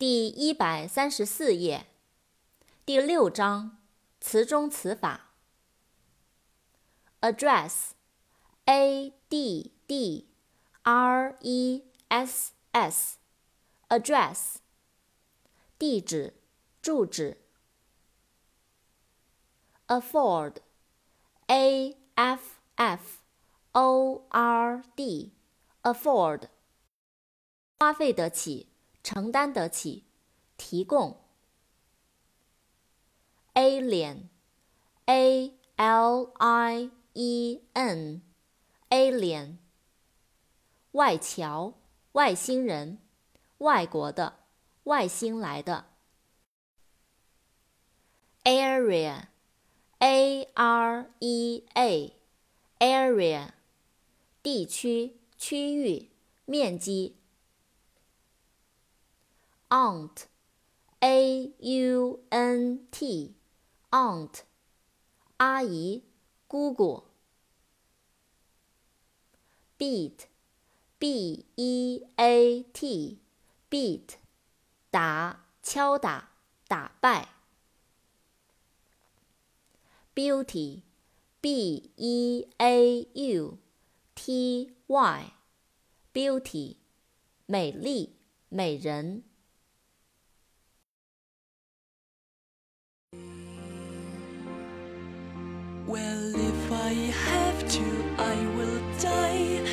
第一百三十四页，第六章词中词法。address，a d d r e s s，address，地址、住址。afford，a f f o r d，afford，花费得起。承担得起，提供。alien，a l i e n，alien，外侨，外星人，外国的，外星来的。area，a r e a，area，地区，区域，面积。Aunt, a u n t, aunt, 阿姨、姑姑。beat, b e a t, beat, 打、敲打、打败。beauty, b e a u t y, beauty, 美丽、美人。Well, if I have to, I will die.